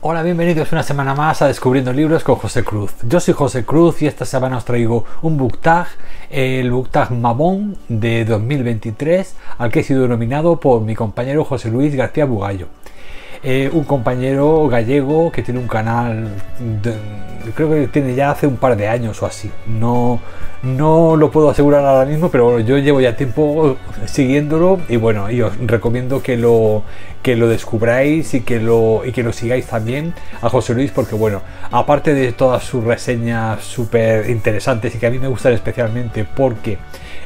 Hola, bienvenidos una semana más a Descubriendo Libros con José Cruz. Yo soy José Cruz y esta semana os traigo un book el book tag de 2023, al que he sido nominado por mi compañero José Luis García Bugallo. Eh, un compañero gallego que tiene un canal, creo que tiene ya hace un par de años o así. No, no lo puedo asegurar ahora mismo, pero yo llevo ya tiempo siguiéndolo y bueno, y os recomiendo que lo, que lo descubráis y que lo, y que lo sigáis también a José Luis, porque bueno, aparte de todas sus reseñas súper interesantes y que a mí me gustan especialmente porque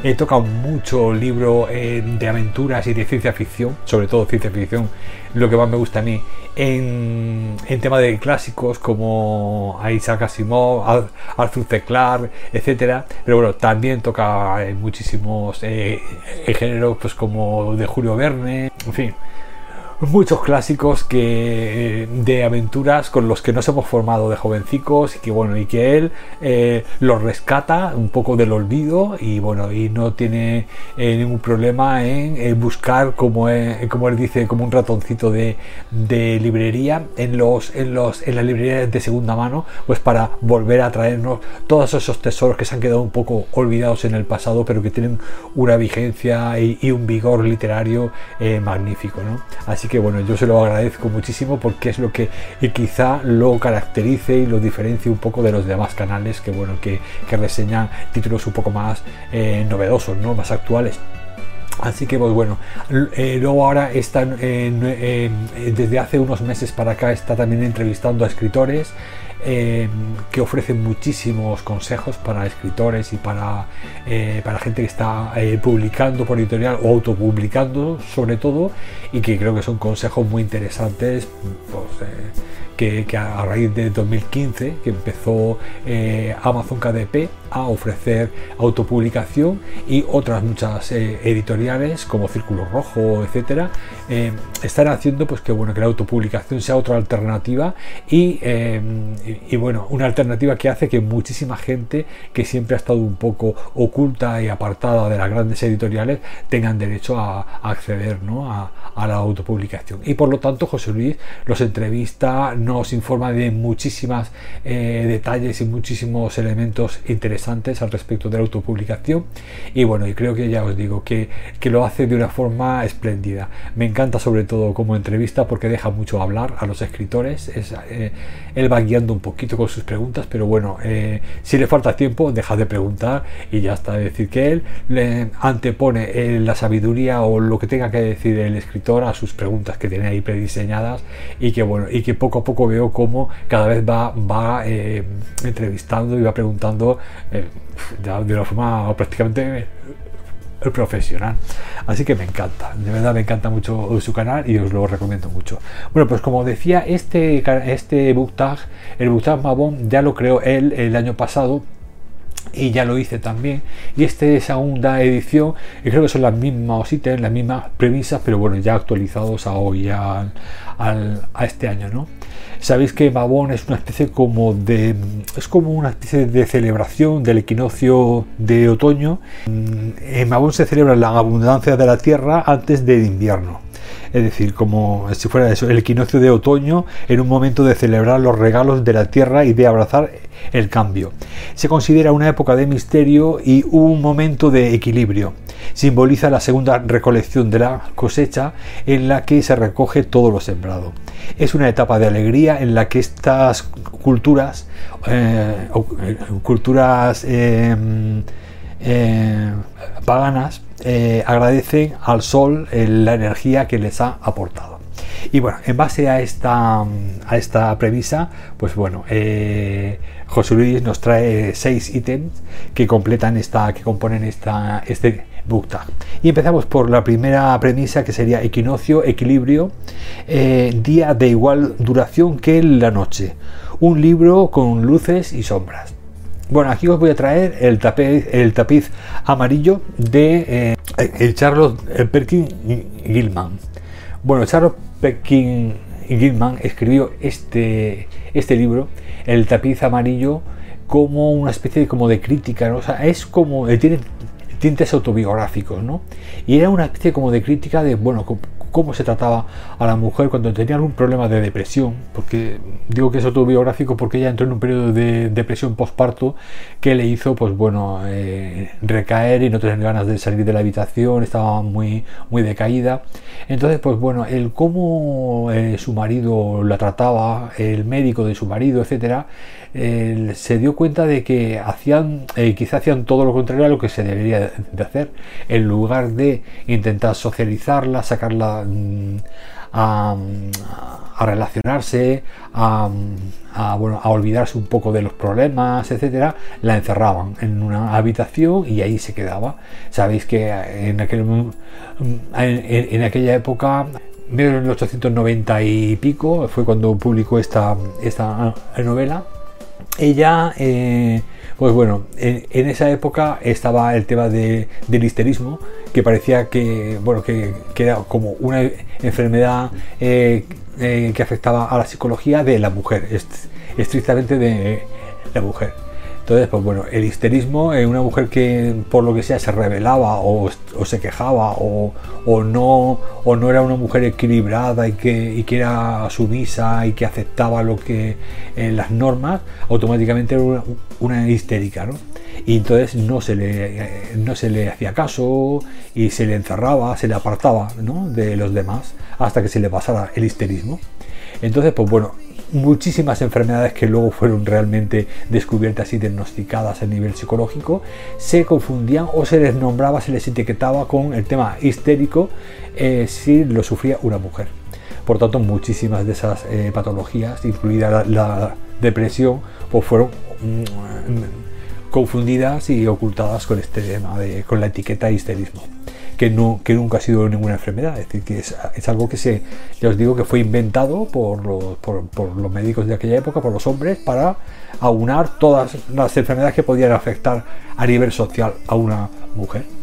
he tocado mucho libro eh, de aventuras y de ciencia ficción, sobre todo ciencia ficción, lo que más me gusta a mí, en, tema de clásicos como Isaac Asimov, Arthur C. Clarke, etcétera. Pero bueno, también toca muchísimos eh, géneros pues como de Julio Verne, en fin muchos clásicos que de aventuras con los que nos hemos formado de jovencicos y que bueno y que él eh, los rescata un poco del olvido y bueno y no tiene eh, ningún problema en, buscar como, como él dice como un ratoncito de, de, librería en los en los en las librerías de segunda mano pues para volver a traernos todos esos tesoros que se han quedado un poco olvidados en el pasado pero que tienen una vigencia y, un vigor literario eh, magnífico ¿no? así que bueno, yo se lo agradezco muchísimo porque es lo que quizá lo caracterice y lo diferencie un poco de los demás canales que bueno, que, reseñan títulos un poco más eh, novedosos, ¿no? Más actuales. Así que pues bueno, eh, luego ahora están desde hace unos meses para acá está también entrevistando a escritores Em, que ofrece muchísimos consejos para escritores y para, eh, para gente que está eh, publicando por editorial o autopublicando sobre todo y que creo que son consejos muy interesantes pues, eh, que, a raíz de 2015 que empezó Amazon KDP a ofrecer autopublicación y otras muchas eh, editoriales como Círculo Rojo, etcétera, eh, están haciendo pues que bueno que la autopublicación sea otra alternativa y, eh, y, bueno una alternativa que hace que muchísima gente que siempre ha estado un poco oculta y apartada de las grandes editoriales tengan derecho a, acceder ¿no? a, a, la autopublicación y por lo tanto José Luis los entrevista nos informa de muchísimas detalles y muchísimos elementos interesantes al respecto de la autopublicación y bueno, y creo que ya os digo que, que lo hace de una forma espléndida. Me encanta sobre todo como entrevista porque deja mucho hablar a los escritores, es, eh, él va guiando un poquito con sus preguntas, pero bueno, eh, si le falta tiempo, deja de preguntar y ya está. Es decir, que él le antepone eh, la sabiduría o lo que tenga que decir el escritor a sus preguntas que tiene ahí prediseñadas y que bueno, y que poco a poco veo cómo cada vez va, va entrevistando y va preguntando eh, de una forma prácticamente profesional. Así que me encanta, de verdad me encanta mucho su canal y os lo recomiendo mucho. Bueno, pues como decía, este, este book tag, el book tag Mabon, ya lo creó él el año pasado y ya lo hice también. Y esta es segunda edición, y creo que son las mismas ítems, las mismas premisas, pero bueno, ya actualizados a hoy, a este año, ¿no? Sabéis que Mabón es una especie como de. es como una especie de celebración del equinoccio de otoño. En Mabón se celebra la abundancia de la tierra antes del invierno es decir, como si fuera eso, el equinoccio de otoño en un momento de celebrar los regalos de la tierra y de abrazar el cambio. Se considera una época de misterio y un momento de equilibrio. Simboliza la segunda recolección de la cosecha en la que se recoge todo lo sembrado. Es una etapa de alegría en la que estas culturas, eh, eh, culturas eh, paganas, eh, agradecen al sol eh, la energía que les ha aportado. Y bueno, en base a esta, a esta premisa, pues bueno, eh, José Luis nos trae seis ítems que completan esta, que componen esta, este book tag. Y empezamos por la primera premisa que sería equinoccio, equilibrio, día de igual duración que la noche. Un libro con luces y sombras. Bueno, aquí os voy a traer el tapiz, el amarillo de eh, Charles Perkin Gilman. Bueno, Charles Perkin Gilman escribió este, este libro, El tapiz amarillo, como una especie como de crítica, o sea, es como, eh, tiene tintes autobiográficos, ¿no? Y era una especie como de crítica de, bueno, cómo se trataba a la mujer cuando tenía algún problema de depresión, porque digo que es autobiográfico porque ella entró en un periodo de depresión postparto que le hizo, pues bueno, eh, recaer y no tener ganas de salir de la habitación, estaba muy, muy decaída. Entonces, pues bueno, el cómo eh, su marido la trataba, el médico de su marido, etcétera, se dio cuenta de que hacían, eh, quizá hacían todo lo contrario a lo que se debería de hacer. En lugar de intentar socializarla, sacarla a, relacionarse, a, bueno, a olvidarse un poco de los problemas, etcétera, la encerraban en una habitación y ahí se quedaba. Sabéis que en, aquel, mm, en, aquella época 1890 y pico fue cuando publicó esta, esta novela ella, eh, pues bueno, en, esa época estaba el tema del histerismo, que parecía que, bueno, que, era como una enfermedad eh, eh, que afectaba a la psicología de la mujer, estrictamente de la mujer. Entonces, pues bueno, el histerismo en una mujer que por lo que sea se rebelaba o, se quejaba o, no, o no era una mujer equilibrada y que, era sumisa y que aceptaba lo que en las normas, automáticamente era una, histérica, ¿no? Y entonces no se, le, no se le hacía caso y se le encerraba, se le apartaba de los demás hasta que se le pasara el histerismo. Entonces, pues bueno, muchísimas enfermedades que luego fueron realmente descubiertas y diagnosticadas a nivel psicológico se confundían o se les nombraba, se les etiquetaba con el tema histérico eh, si lo sufría una mujer. Por tanto, muchísimas de esas eh, patologías, incluida la, depresión, pues fueron mm, confundidas y ocultadas con este tema, de, con la etiqueta histerismo que, nunca ha sido ninguna enfermedad. Es decir, que es, algo que se, ya os digo, que fue inventado por los, por, los médicos de aquella época, por los hombres, para aunar todas las enfermedades que podían afectar a nivel social a una mujer.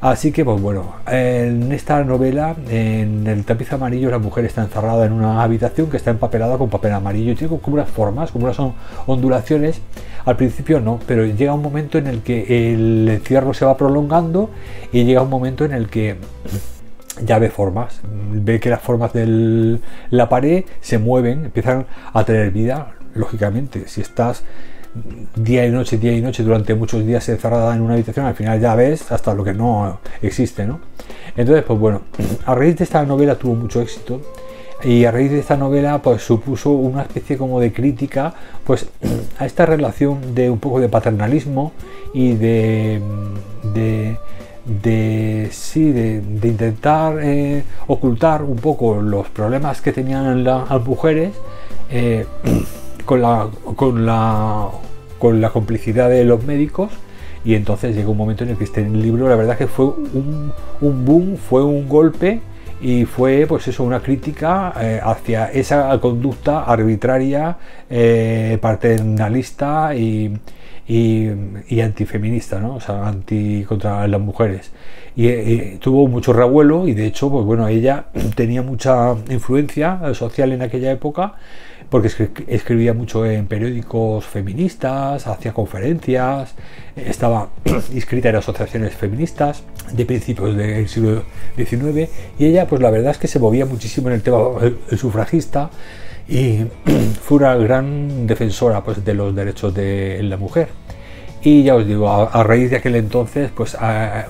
Así que, pues bueno, en esta novela, en el tapiz amarillo, la mujer está encerrada en una habitación que está empapelada con papel amarillo y tiene como unas formas, como unas ondulaciones. Al principio no, pero llega un momento en el que el encierro se va prolongando y llega un momento en el que ya ve formas, ve que las formas de la pared se mueven, empiezan a tener vida, lógicamente. Si estás día y noche, día y noche, durante muchos días encerrada en una habitación, al final ya ves hasta lo que no existe, ¿no? Entonces, pues bueno, a raíz de esta novela tuvo mucho éxito y a raíz de esta novela pues supuso una especie como de crítica pues a esta relación de un poco de paternalismo y de, de de sí de, intentar eh, ocultar un poco los problemas que tenían las mujeres eh, con la, con la, con la complicidad de los médicos y entonces llegó un momento en el que este libro la verdad que fue un, un boom, fue un golpe y fue pues eso una crítica eh, hacia esa conducta arbitraria, eh, paternalista y, y, antifeminista, ¿no? o sea, anti contra las mujeres. Y, y, tuvo mucho revuelo y de hecho, pues bueno, ella tenía mucha influencia social en aquella época porque escribía mucho en periódicos feministas, hacía conferencias, estaba inscrita en asociaciones feministas de principios del siglo XIX y ella pues la verdad es que se movía muchísimo en el tema sufragista y fue una gran defensora pues, de los derechos de la mujer. Y ya os digo, a, raíz de aquel entonces, pues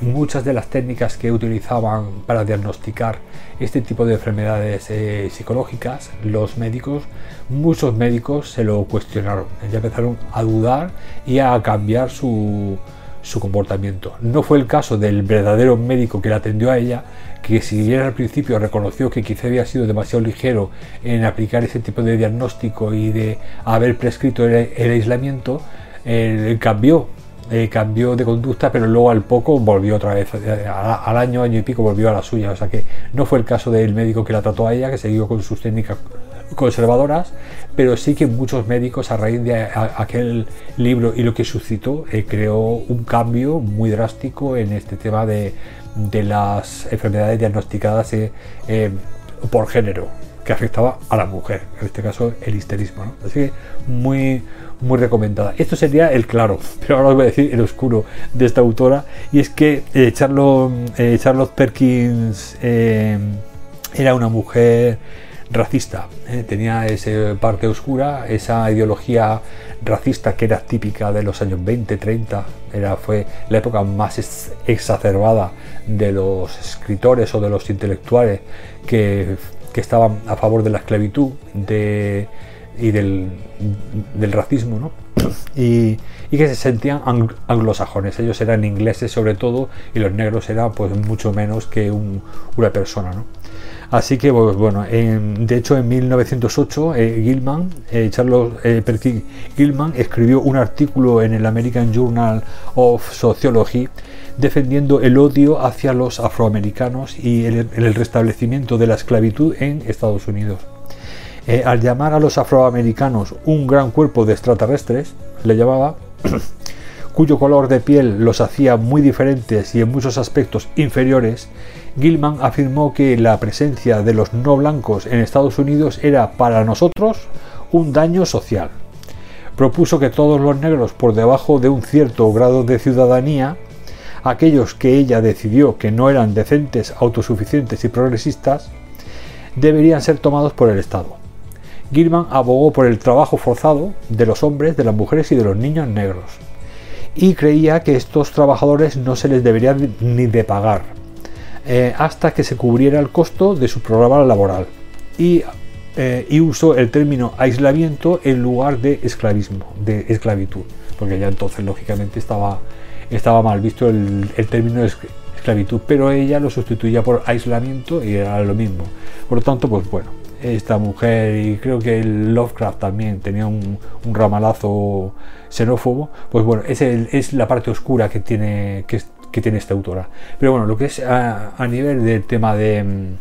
muchas de las técnicas que utilizaban para diagnosticar este tipo de enfermedades eh, psicológicas, los médicos, muchos médicos se lo cuestionaron. Ya empezaron a dudar y a cambiar su, su comportamiento. No fue el caso del verdadero médico que la atendió a ella, que si bien al principio reconoció que quizá había sido demasiado ligero en aplicar ese tipo de diagnóstico y de haber prescrito el aislamiento, eh, cambió, eh, cambió de conducta, pero luego al poco volvió otra vez, eh, al año, año y pico volvió a la suya. O sea que no fue el caso del médico que la trató a ella, que siguió con sus técnicas conservadoras, pero sí que muchos médicos a raíz de aquel libro y lo que suscitó creó un cambio muy drástico en este tema de, de las enfermedades diagnosticadas por género que afectaba a la mujer, en este caso el histerismo. Así que muy, muy recomendada. Esto sería el claro, pero ahora os voy a decir el oscuro de esta autora, y es que eh, Charlotte, eh, Perkins eh, era una mujer racista, ¿eh? tenía esa parte oscura, esa ideología racista que era típica de los años 20, 30, era, fue la época más exacerbada de los escritores o de los intelectuales que, estaban a favor de la esclavitud y del, racismo, ¿no? y, que se sentían anglosajones. Ellos eran ingleses sobre todo y los negros eran pues mucho menos que una persona. ¿no? Así que, pues, bueno, de hecho en 1908 eh, Gilman, eh, Charles eh, Gilman escribió un artículo en el American Journal of Sociology defendiendo el odio hacia los afroamericanos y el, restablecimiento de la esclavitud en Estados Unidos. al llamar a los afroamericanos un gran cuerpo de extraterrestres, le llamaba, cuyo color de piel los hacía muy diferentes y en muchos aspectos inferiores, Gilman afirmó que la presencia de los no blancos en Estados Unidos era para nosotros un daño social. Propuso que todos los negros por debajo de un cierto grado de ciudadanía, aquellos que ella decidió que no eran decentes, autosuficientes y progresistas, deberían ser tomados por el Estado. Gilman abogó por el trabajo forzado de los hombres, de las mujeres y de los niños negros, y creía que estos trabajadores no se les debería ni de pagar, eh, hasta que se cubriera el costo de su programa laboral y, eh, y, usó el término aislamiento en lugar de esclavismo, de esclavitud, porque ya entonces lógicamente estaba, estaba mal visto el, el término esclavitud, pero ella lo sustituía por aislamiento y era lo mismo. Por lo tanto, pues bueno, esta mujer y creo que Lovecraft también tenía un, ramalazo xenófobo, pues bueno, es, es la parte oscura que tiene, que, que tiene esta autora. Pero bueno, lo que es a, nivel del tema de,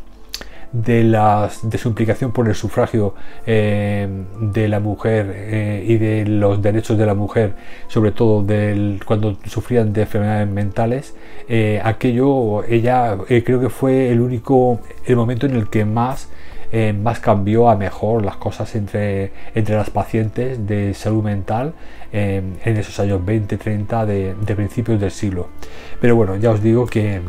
de, las, de su implicación por el sufragio eh, de la mujer eh, y de los derechos de la mujer, sobre todo del, cuando sufrían de enfermedades mentales, eh, aquello, ella creo que fue el único, el momento en el que más más cambió a mejor las cosas entre, entre las pacientes de salud mental en esos años 20, 30 de, principios del siglo. Pero bueno, ya os digo que,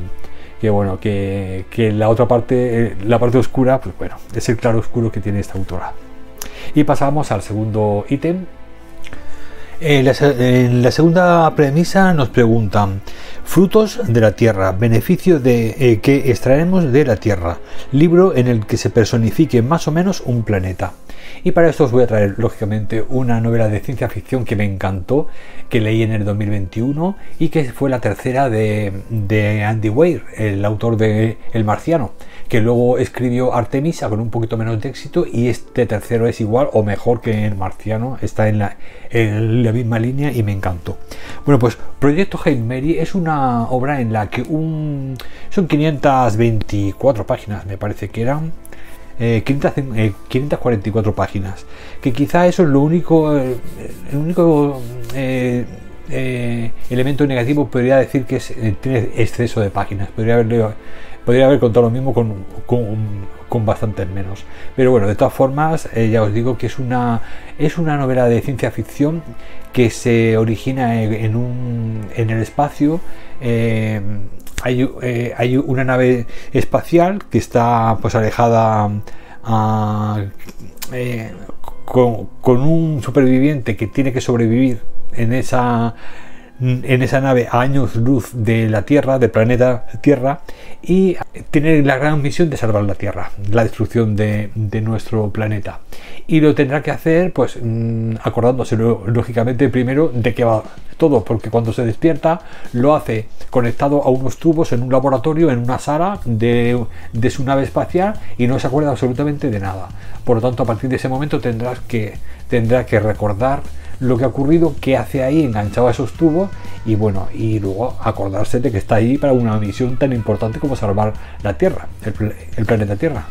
bueno, que, la otra parte, eh, la parte oscura, pues bueno, es el claro oscuro que tiene esta autora. Y pasamos al segundo ítem. En la, segunda premisa nos preguntan Frutos de la Tierra, beneficio de, eh, que extraemos de la Tierra, libro en el que se personifique más o menos un planeta. Y para esto os voy a traer, lógicamente, una novela de ciencia ficción que me encantó, que leí en el 2021 y que fue la tercera de, Andy Weir, el autor de El Marciano, que luego escribió Artemisa con un poquito menos de éxito y este tercero es igual o mejor que El Marciano, está en la, en la misma línea y me encantó. Bueno, pues Proyecto Hail Mary es una obra en la que un, son 524 páginas, me parece que eran 544 eh, páginas. Que quizá eso es lo único, eh, el único eh, elemento negativo podría decir que tiene exceso de páginas. Podría haberle, podría haber contado lo mismo con, con, bastantes menos. Pero bueno, de todas formas, ya os digo que es una, es una novela de ciencia ficción que se origina en, un, en el espacio. Eh, hay, una nave espacial que está pues alejada eh, con, un superviviente que tiene que sobrevivir en esa en esa nave a años luz de la Tierra, del planeta Tierra, y tiene la gran misión de salvar la Tierra, la destrucción de, nuestro planeta. Y lo tendrá que hacer, pues, mm, acordándose lógicamente primero de qué va todo, porque cuando se despierta lo hace conectado a unos tubos en un laboratorio, en una sala de, de su nave espacial y no se acuerda absolutamente de nada. Por lo tanto, a partir de ese momento tendrás que, tendrá que recordar lo que ha ocurrido, qué hace ahí enganchado a esos tubos y bueno, y luego acordarse de que está ahí para una misión tan importante como salvar la Tierra, el, planeta Tierra.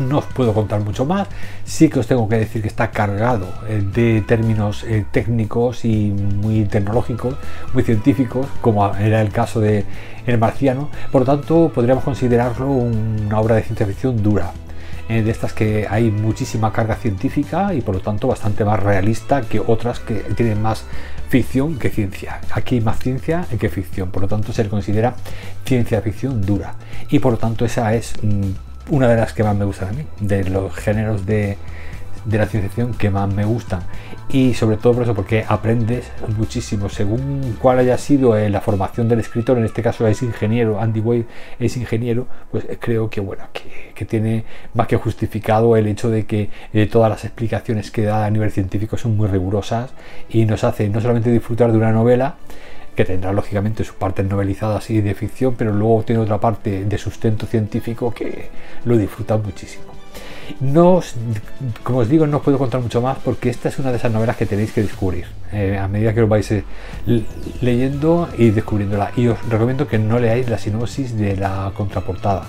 No os puedo contar mucho más, sí que os tengo que decir que está cargado eh, de términos eh, técnicos y muy tecnológicos, muy científicos, como era el caso de El Marciano, por lo tanto podríamos considerarlo una obra de ciencia ficción dura, eh, de estas que hay muchísima carga científica y por lo tanto bastante más realista que otras que tienen más ficción que ciencia. Aquí hay más ciencia que ficción, por lo tanto se le considera ciencia ficción dura y por lo tanto esa es mm, una de las que más me gustan a mí, de los géneros de, de la ciencia que más me gustan y sobre todo por eso porque aprendes muchísimo según cuál haya sido eh, la formación del escritor en este caso es ingeniero Andy Wade es ingeniero pues creo que bueno que, que tiene más que justificado el hecho de que eh, todas las explicaciones que da a nivel científico son muy rigurosas y nos hace no solamente disfrutar de una novela que tendrá lógicamente sus partes novelizadas y de ficción, pero luego tiene otra parte de sustento científico que lo disfruta muchísimo. No, como os digo, no os puedo contar mucho más porque esta es una de esas novelas que tenéis que descubrir eh, a medida que os vais eh, leyendo y descubriéndola. Y os recomiendo que no leáis la sinopsis de la contraportada.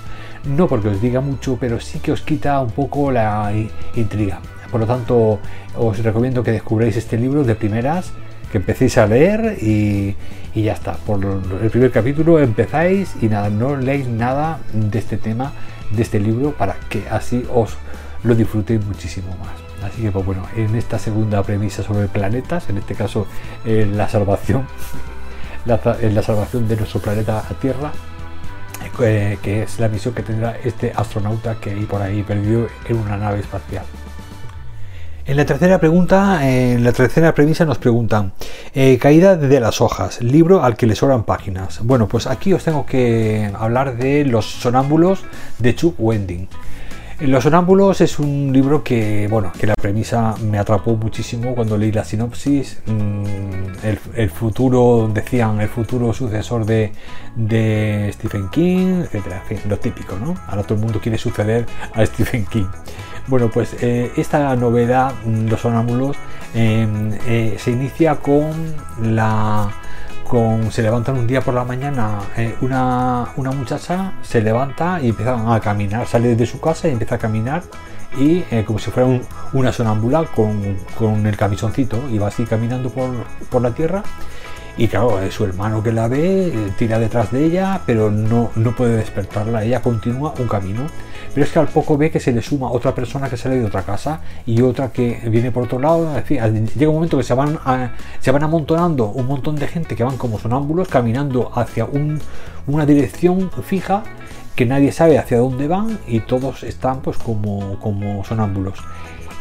No porque os diga mucho, pero sí que os quita un poco la intriga. Por lo tanto, os recomiendo que descubráis este libro de primeras que empecéis a leer y, y, ya está. Por el primer capítulo empezáis y nada, no leéis nada de este tema, de este libro, para que así os lo disfrutéis muchísimo más. Así que pues bueno, en esta segunda premisa sobre planetas, en este caso en la salvación, la, en la salvación de nuestro planeta Tierra, eh, que es la misión que tendrá este astronauta que hay por ahí perdido en una nave espacial. En la tercera pregunta, en la tercera premisa nos preguntan, eh, caída de las hojas, libro al que le sobran páginas. Bueno, pues aquí os tengo que hablar de Los sonámbulos de Chuck Wending. Los sonámbulos es un libro que, bueno, que la premisa me atrapó muchísimo cuando leí la sinopsis. Mm, el, futuro, decían, el futuro sucesor de, de Stephen King, etcétera. En fin, lo típico, ¿no? Ahora todo el mundo quiere suceder a Stephen King. Bueno, pues eh, esta novela, mm, Los Sonámbulos, em, eh, se inicia con la. Con, se levantan un día por la mañana eh, una, muchacha se levanta y empieza a caminar, sale de su casa y empieza a caminar y como si fuera una sonámbula con, el camisoncito y va así caminando por, por la tierra y claro, su hermano que la ve tira detrás de ella, pero no, no puede despertarla. Ella continúa un camino. Pero es que al poco ve que se le suma otra persona que sale de otra casa y otra que viene por otro lado. llega un momento que se van, se van amontonando un montón de gente que van como sonámbulos caminando hacia una dirección fija que nadie sabe hacia dónde van y todos están pues como, como sonámbulos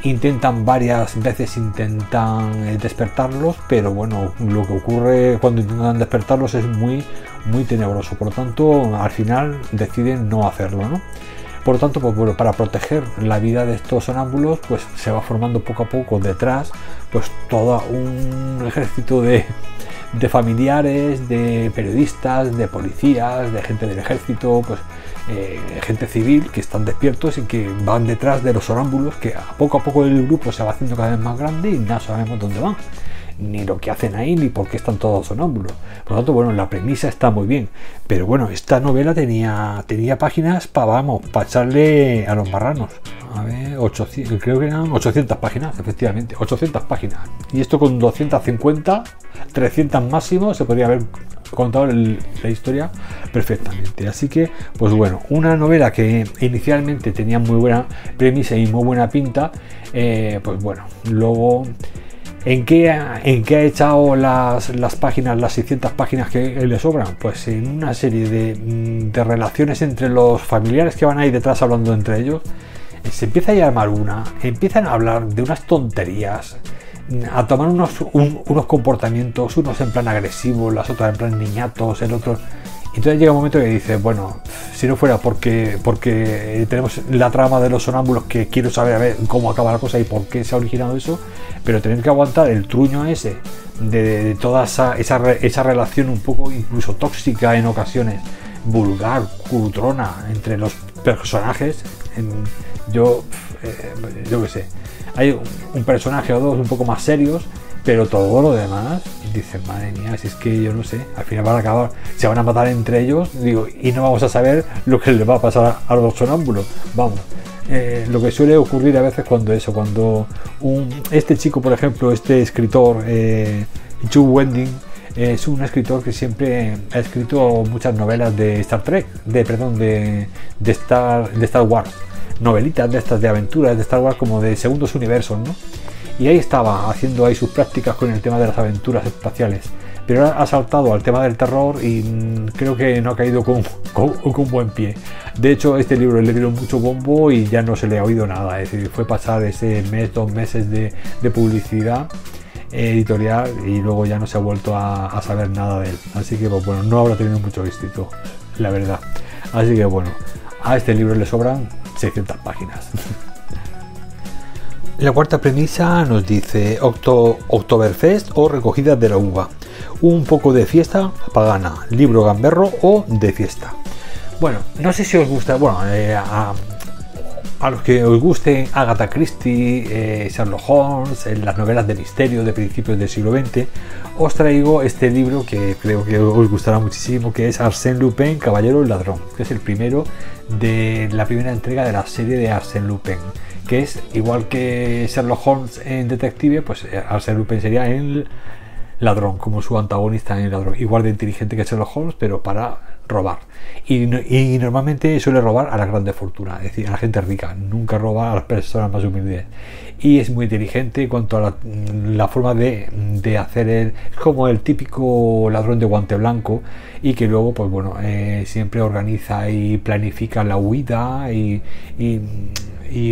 intentan varias veces intentan eh, despertarlos pero bueno lo que ocurre cuando intentan despertarlos es muy muy tenebroso por lo tanto al final deciden no hacerlo ¿no? Por lo tanto, pues, bueno, para proteger la vida de estos sonámbulos, pues se va formando poco a poco detrás, pues todo un ejército de, familiares, de periodistas, de policías, de gente del ejército, pues eh, gente civil que están despiertos y que van detrás de los sonámbulos, que a poco a poco el grupo se va haciendo cada vez más grande y no sabemos dónde van ni lo que hacen ahí, ni por qué están todos sonámbulos. Por lo tanto, bueno, la premisa está muy bien. Pero bueno, esta novela tenía, tenía páginas para, vamos, para echarle a los marranos. A ver, 800, creo que eran 800 páginas, efectivamente, 800 páginas. Y esto con 250, 300 máximo, se podría haber contado la historia perfectamente. Así que, pues bueno, una novela que inicialmente tenía muy buena premisa y muy buena pinta, eh, pues bueno, luego ¿En qué, ¿En qué ha echado las, páginas, las 600 páginas que le sobran? Pues en una serie mm, de, relaciones entre los familiares que van ahí detrás hablando entre ellos. Se empieza a llamar una, empiezan a hablar de unas tonterías, a tomar unos, unos comportamientos, unos en plan agresivos, las otras en plan niñatos, el otro entonces llega un momento que dice, bueno, si no fuera porque, porque tenemos la trama de los sonámbulos que quiero saber a ver cómo acaba la cosa y por qué se ha originado eso, pero tener que aguantar el truño ese de, toda esa, esa, relación un poco incluso tóxica en ocasiones, vulgar, cutrona entre los personajes, yo, eh, yo qué sé, hay un personaje o dos un poco más serios pero todo lo demás, dicen, madre mía, si es que yo no sé, al final van a acabar, se van a matar entre ellos, digo, y no vamos a saber lo que les va a pasar a los sonámbulos. Vamos, eh, lo que suele ocurrir a veces cuando eso, cuando un, este chico, por ejemplo, este escritor, eh, Joe Wending, es un escritor que siempre ha escrito muchas novelas de Star Trek, de perdón, de, de Star, de Star Wars, novelitas de estas de aventuras de Star Wars como de segundos universos, ¿no? Y ahí estaba haciendo ahí sus prácticas con el tema de las aventuras espaciales. pero ha saltado al tema del terror y mm, creo que no ha caído con, con, buen pie. De hecho, este libro le dieron mucho bombo y ya no se le ha oído nada. Es decir, fue pasar ese mes, dos meses de, publicidad editorial y luego ya no se ha vuelto a, saber nada de él. Así que pues, bueno, no habrá tenido mucho éxito, la verdad. Así que bueno, a este libro le sobran 600 páginas. La cuarta premisa nos dice Octo Oktoberfest o recogida de la uva. Un poco de fiesta pagana, libro gamberro o de fiesta. Bueno, no sé si os gusta, bueno, eh, a, los que os guste Agatha Christie, eh, Sherlock Holmes, en las novelas de misterio de principios del siglo XX, os traigo este libro que creo que os gustará muchísimo, que es Arsène Lupin, Caballero Ladrón, que es el primero de la primera entrega de la serie de Arsène Lupin que es igual que Sherlock Holmes en Detective, pues eh, Arsène Lupin sería el ladrón, como su antagonista en el ladrón, igual de inteligente que Sherlock Holmes, pero para robar. Y, normalmente suele robar a la grande fortuna, es decir, a la gente rica, nunca roba a las personas más humildes. Y es muy inteligente en cuanto a la, forma de, hacer el. Es como el típico ladrón de guante blanco y que luego, pues bueno, eh, siempre organiza y planifica la huida y y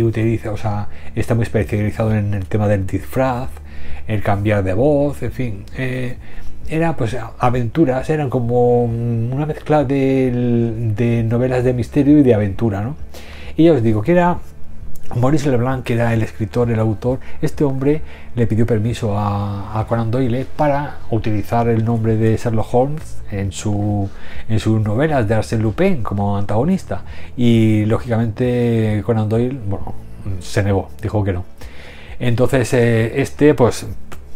utiliza, o sea, está muy especializado en el tema del disfraz, el cambiar de voz, en fin. Eh, era pues aventuras, eran como una mezcla de, novelas de misterio y de aventura, ¿no? Y ya os digo que era Maurice Leblanc, que era el escritor, el autor, este hombre le pidió permiso a, Conan Doyle para utilizar el nombre de Sherlock Holmes en, su, en sus novelas de Arsène Lupin como antagonista. Y lógicamente Conan Doyle, bueno, se negó, dijo que no. Entonces eh, este, pues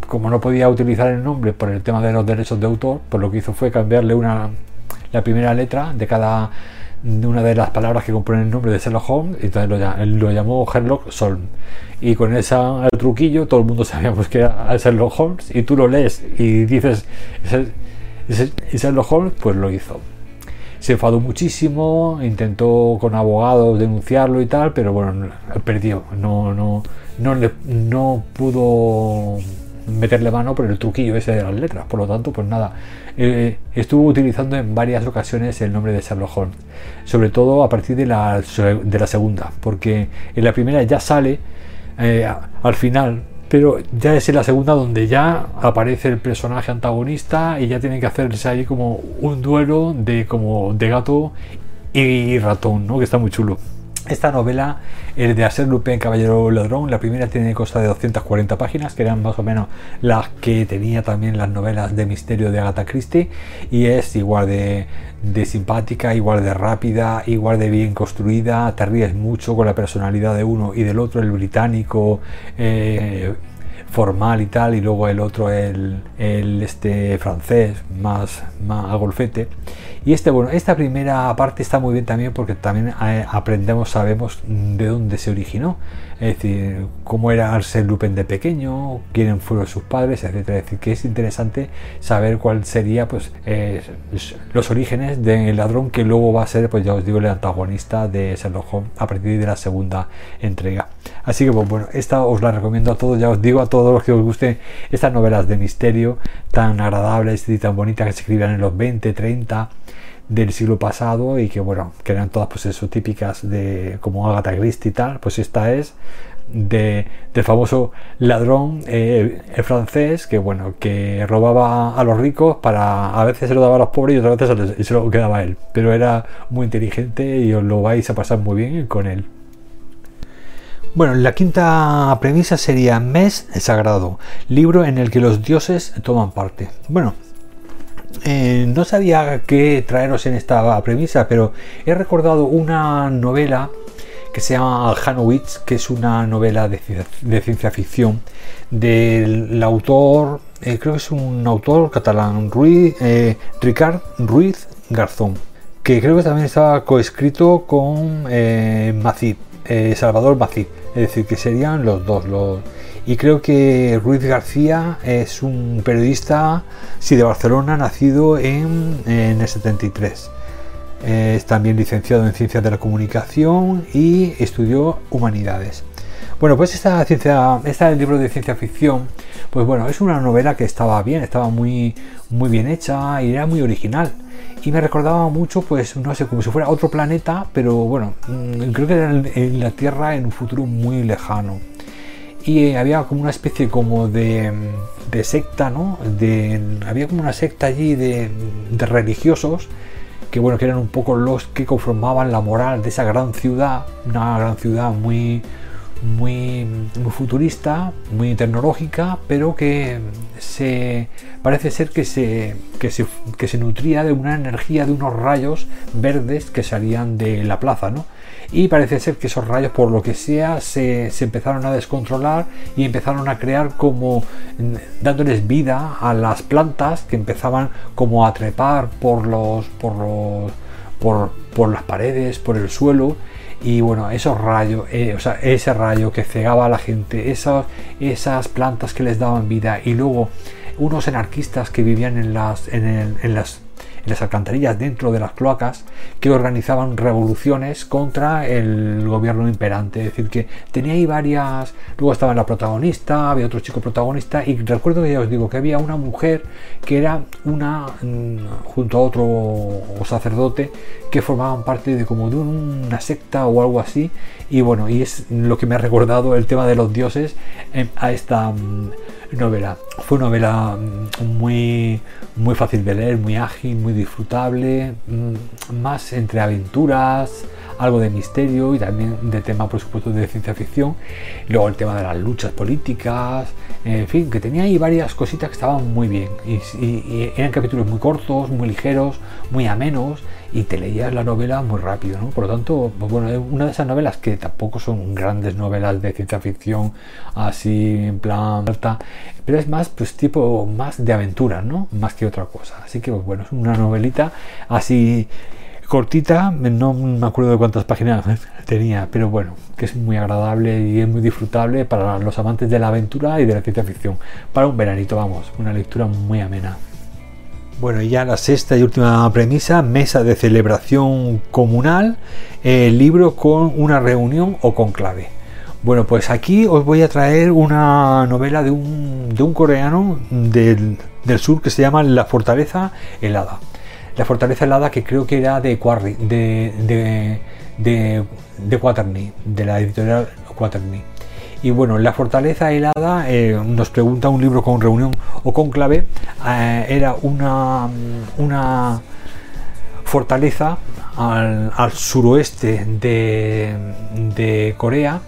como no podía utilizar el nombre por el tema de los derechos de autor, pues lo que hizo fue cambiarle una, la primera letra de cada una de las palabras que componen el nombre de Sherlock Holmes y entonces lo, lo llamó Sherlock Solm y con ese truquillo todo el mundo sabíamos que era Sherlock Holmes y tú lo lees y dices Sherlock Holmes pues lo hizo se enfadó muchísimo intentó con abogados denunciarlo y tal pero bueno perdió. No no no, le, no pudo meterle mano por el truquillo ese de las letras. Por lo tanto, pues nada, eh, estuvo utilizando en varias ocasiones el nombre de Sherlock Holmes, sobre todo a partir de la, de la segunda, porque en la primera ya sale eh, al final, pero ya es en la segunda donde ya aparece el personaje antagonista y ya tiene que hacerse ahí como un duelo de como de gato y ratón, ¿no? Que está muy chulo. Esta novela es de Arsène Lupin, Caballero Ladrón. La primera tiene costa de 240 páginas, que eran más o menos las que tenía también las novelas de misterio de Agatha Christie. Y es igual de, simpática, igual de rápida, igual de bien construida. Te ríes mucho con la personalidad de uno y del otro, el británico. Eh, formal y tal y luego el otro el, el este francés más, más a golfete y este, bueno, esta primera parte está muy bien también porque también eh, aprendemos, sabemos de dónde se originó. Es decir, cómo era Arsène Lupin de pequeño, quiénes fueron sus padres, etcétera. Es decir, que es interesante saber cuál sería pues los orígenes del ladrón que luego va a ser, pues ya os digo, el antagonista de Sherlock Holmes a partir de la segunda entrega. Así que pues, bueno, esta os la recomiendo a todos, ya os digo a todos los que os gusten estas novelas de misterio tan agradables y tan bonitas que se escribían en los 20, 30 del siglo pasado y que bueno, que eran todas pues eso típicas de como Agatha Christie y tal, pues esta es de, del famoso ladrón eh, francés que bueno, que robaba a los ricos para a veces se lo daba a los pobres y otras veces se lo quedaba a él, pero era muy inteligente y os lo vais a pasar muy bien con él. Bueno, la quinta premisa sería Mes Sagrado, libro en el que los dioses toman parte. Bueno, eh, no sabía qué traeros en esta premisa, pero he recordado una novela que se llama Hanowitz, que es una novela de, ciencia ficción del autor, eh, creo que es un autor catalán, Ruiz, eh, Ricard Ruiz Garzón, que creo que también estaba coescrito con Macip, Salvador Macip, es decir, que serían los dos, los y creo que Ruiz García es un periodista, sí, de Barcelona, nacido en, el 73. Es también licenciado en Ciencias de la Comunicación y estudió Humanidades. Bueno, pues esta, ciencia, esta libro de ciencia ficción, pues bueno, es una novela que estaba bien, estaba muy, muy bien hecha y era muy original. Y me recordaba mucho, pues, no sé, como si fuera otro planeta, pero bueno, mm, creo que era en la Tierra en un futuro muy lejano. Y había como una especie como de, secta, ¿no? De, había como una secta allí de, de religiosos que bueno, que eran un poco los que conformaban la moral de esa gran ciudad, una gran ciudad muy, muy, muy futurista, muy tecnológica, pero que se parece ser que se, que se, que se nutría de una energía de unos rayos verdes que salían de la plaza, ¿no? Y parece ser que esos rayos por lo que sea se, empezaron a descontrolar y empezaron a crear como mm, dándoles vida a las plantas que empezaban como a trepar por los por los por, las paredes por el suelo. Y bueno, esos rayos, eh, o sea, ese rayo que cegaba a la gente, esas, esas plantas que les daban vida. Y luego unos anarquistas que vivían en las en las alcantarillas dentro de las cloacas que organizaban revoluciones contra el gobierno imperante. Es decir, que tenía ahí varias. Luego estaba la protagonista, había otro chico protagonista, y recuerdo que ya os digo que había una mujer que era una. Mm, junto a otro sacerdote que formaban parte de como de una secta o algo así. Y bueno, y es lo que me ha recordado el tema de los dioses a esta mm, novela. Fue una novela mm, muy, muy fácil de leer, muy ágil, muy disfrutable, mm, más entre aventuras, algo de misterio y también de tema, por supuesto, de ciencia ficción. Luego el tema de las luchas políticas, en fin, que tenía ahí varias cositas que estaban muy bien. Y, eran capítulos muy cortos, muy ligeros, muy amenos y te leías la novela muy rápido, ¿no? Por lo tanto, pues bueno, es una de esas novelas que tampoco son grandes novelas de ciencia ficción así en plan alta, pero es más pues tipo más de aventura, ¿no? Más que otra cosa. Así que pues, bueno, es una novelita así cortita, no me acuerdo de cuántas páginas tenía, pero bueno, que es muy agradable y es muy disfrutable para los amantes de la aventura y de la ciencia ficción. Para un veranito, vamos, una lectura muy amena. Bueno, y ya la sexta y última premisa, mesa de celebración comunal, el libro con una reunión o con clave. Bueno, pues aquí os voy a traer una novela de un, de un coreano del, del sur que se llama La fortaleza helada la fortaleza helada que creo que era de Quarry, de, de, de, de Quaterny, de la editorial Quaterny. Y bueno, la fortaleza helada eh, nos pregunta un libro con reunión o con clave. Eh, era una, una fortaleza al, suroeste de, Corea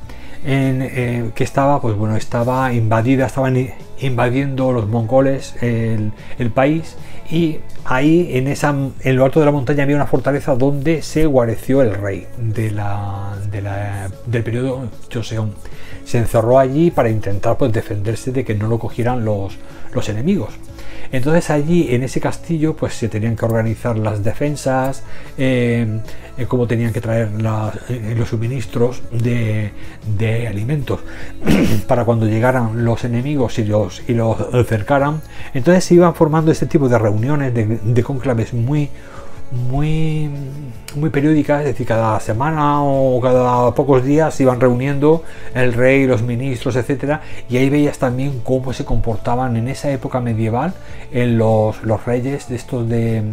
en, eh, que estaba, pues bueno, estaba invadida, estaban invadiendo los mongoles el, el país y ahí en, esa, en lo alto de la montaña había una fortaleza donde se guareció el rey de la, del periodo Joseon. Se encerró allí para intentar pues, defenderse de que no lo cogieran los, los enemigos. Entonces allí en ese castillo pues se tenían que organizar las defensas, eh, eh, cómo tenían que traer eh, los suministros de, alimentos para cuando llegaran los enemigos y los, y los cercaran. Entonces se iban formando este tipo de reuniones, de, de conclaves muy, muy, muy periódicas, es decir, cada semana o cada pocos días se iban reuniendo el rey, los ministros, etcétera, y ahí veías también cómo se comportaban en esa época medieval en los, los reyes de estos de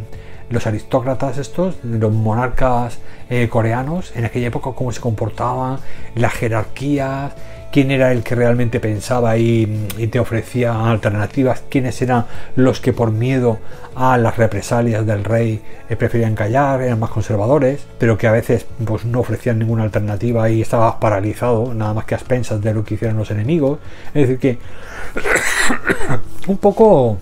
los aristócratas estos, los monarcas eh, coreanos, en aquella época cómo se comportaban, las jerarquías, quién era el que realmente pensaba y, te ofrecía alternativas, quiénes eran los que por miedo a las represalias del rey eh, preferían callar, eran más conservadores, pero que a veces pues, no ofrecían ninguna alternativa y estabas paralizado, nada más que a expensas de lo que hicieron los enemigos. Es decir, que un poco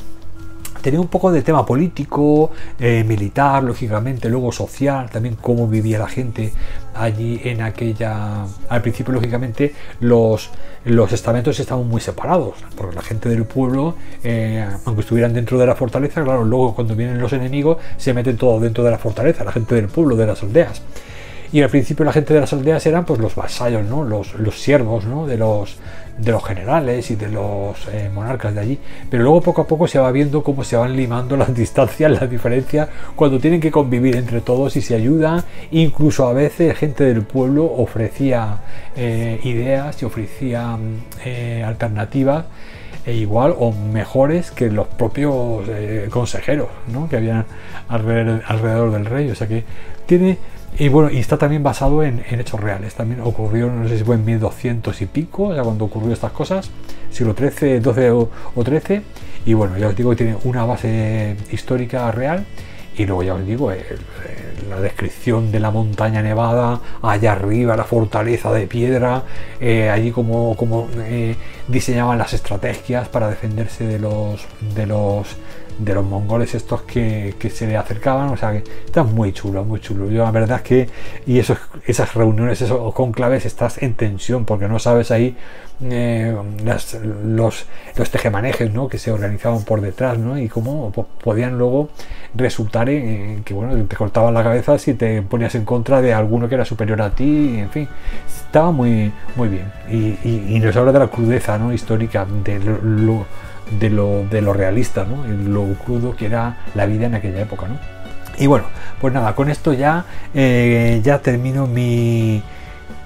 tenía un poco de tema político, eh, militar, lógicamente, luego social, también cómo vivía la gente allí en aquella... Al principio, lógicamente, los, los estamentos estaban muy separados, porque la gente del pueblo, eh, aunque estuvieran dentro de la fortaleza, claro, luego cuando vienen los enemigos se meten todo dentro de la fortaleza, la gente del pueblo, de las aldeas. y al principio la gente de las aldeas eran pues los vasallos, ¿no? los, los siervos ¿no? de, los, de los generales y de los eh, monarcas de allí. Pero luego poco a poco se va viendo cómo se van limando las distancias, las diferencias, cuando tienen que convivir entre todos y se ayudan. Incluso a veces gente del pueblo ofrecía eh, ideas y ofrecía eh, alternativas e igual o mejores que los propios consejeros ¿no? que habían alrededor, alrededor del rey. O sea que tiene y bueno, y está también basado en, hechos reales. También ocurrió, no sé si fue en 1200 y pico, ya cuando ocurrió estas cosas, siglo XIII, XII o, o XIII. Y bueno, ya os digo que tiene una base histórica real. Y luego ya os digo, la descripción de la montaña nevada, allá arriba, la fortaleza de piedra, eh, allí como, como eh, diseñaban las estrategias para defenderse de los, de los de los mongoles estos que, se le acercaban, o sea que está muy chulo, muy chulo. Yo la verdad es que, y esos, esas reuniones, esos conclaves, estás en tensión porque no sabes ahí eh, los, los tejemanejes ¿no? que se organizaban por detrás ¿no? y cómo podían luego resultar en, que bueno, te cortaban la cabeza si te ponías en contra de alguno que era superior a ti, en fin, estaba muy, muy bien. Y, y, nos habla de la crudeza ¿no? histórica, de lo de lo, de lo realista, ¿no? lo crudo que era la vida en aquella época. ¿no? Y bueno, pues nada, con esto ya, eh, ya termino mi,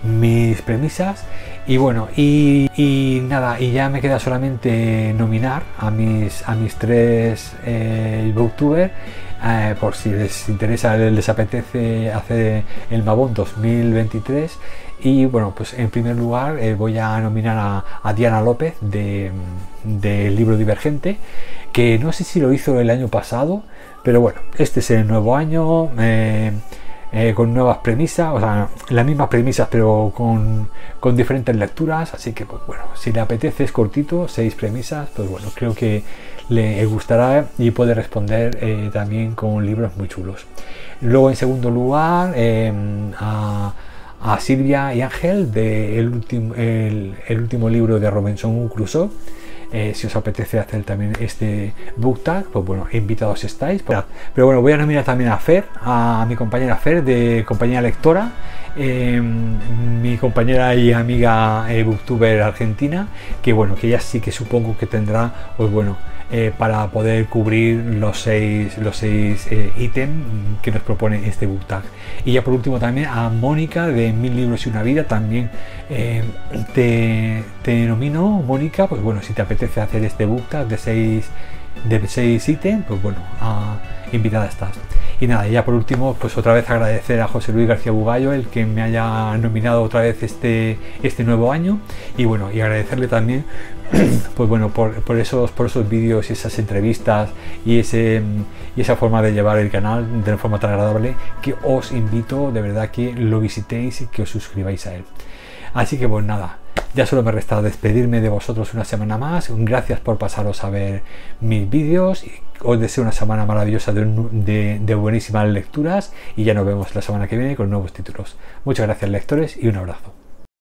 mis premisas. Y bueno, y, nada, y ya me queda solamente nominar a mis, a mis tres eh, booktubers. Eh, por si les interesa, les apetece hacer el Mabón 2023 y bueno, pues en primer lugar eh, voy a nominar a, Diana López del de, libro Divergente, que no sé si lo hizo el año pasado, pero bueno, este es el nuevo año. Eh, eh, con nuevas premisas, o sea, las mismas premisas pero con, con, diferentes lecturas, así que pues bueno, si le apetece es cortito, seis premisas, pues bueno, creo que le gustará y puede responder también con libros muy chulos. Luego en segundo lugar a a Silvia y Ángel del el último, el, último libro de Robinson Crusoe. Eh, si os apetece hacer también este book tag, pues bueno, invitados estáis. Pero bueno, voy a nominar también a Fer, a mi compañera Fer de compañía lectora, em, mi compañera y amiga eh, booktuber argentina, que bueno, que ella sí que supongo que tendrá, pues bueno, eh, para poder cubrir los seis, los seis eh, ítems que nos propone este book tag. Y ya por último también a Mónica de Mil Libros y una Vida, también eh, te, te denomino Mónica, pues bueno, si te apetece hacer este book tag de seis, de seis ítems, pues bueno, invitada estás. Y nada, ya por último, pues otra vez agradecer a José Luis García Bugallo el que me haya nominado otra vez este, este nuevo año. Y bueno, y agradecerle también, pues bueno, por, esos, por esos vídeos y esas entrevistas y, ese, y esa forma de llevar el canal de una forma tan agradable que os invito de verdad que lo visitéis y que os suscribáis a él. Así que pues nada, ya solo me resta despedirme de vosotros una semana más. Gracias por pasaros a ver mis vídeos. Os deseo una semana maravillosa de, de buenísimas lecturas y ya nos vemos la semana que viene con nuevos títulos. Muchas gracias lectores y un abrazo.